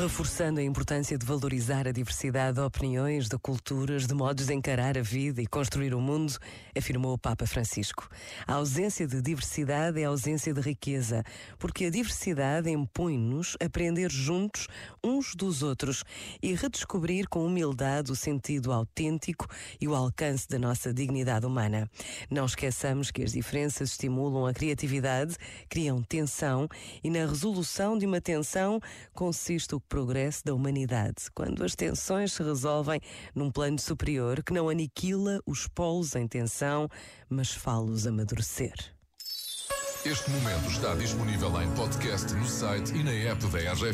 Reforçando a importância de valorizar a diversidade de opiniões, de culturas, de modos de encarar a vida e construir o mundo, afirmou o Papa Francisco. A ausência de diversidade é ausência de riqueza, porque a diversidade impõe-nos aprender juntos uns dos outros e redescobrir com humildade o sentido autêntico e o alcance da nossa dignidade humana. Não esqueçamos que as diferenças estimulam a criatividade, criam tensão e na resolução de uma tensão consiste o progresso da humanidade, quando as tensões se resolvem num plano superior que não aniquila os polos em tensão, mas fá-los amadurecer. Este momento está disponível em podcast no site e na app da RGF.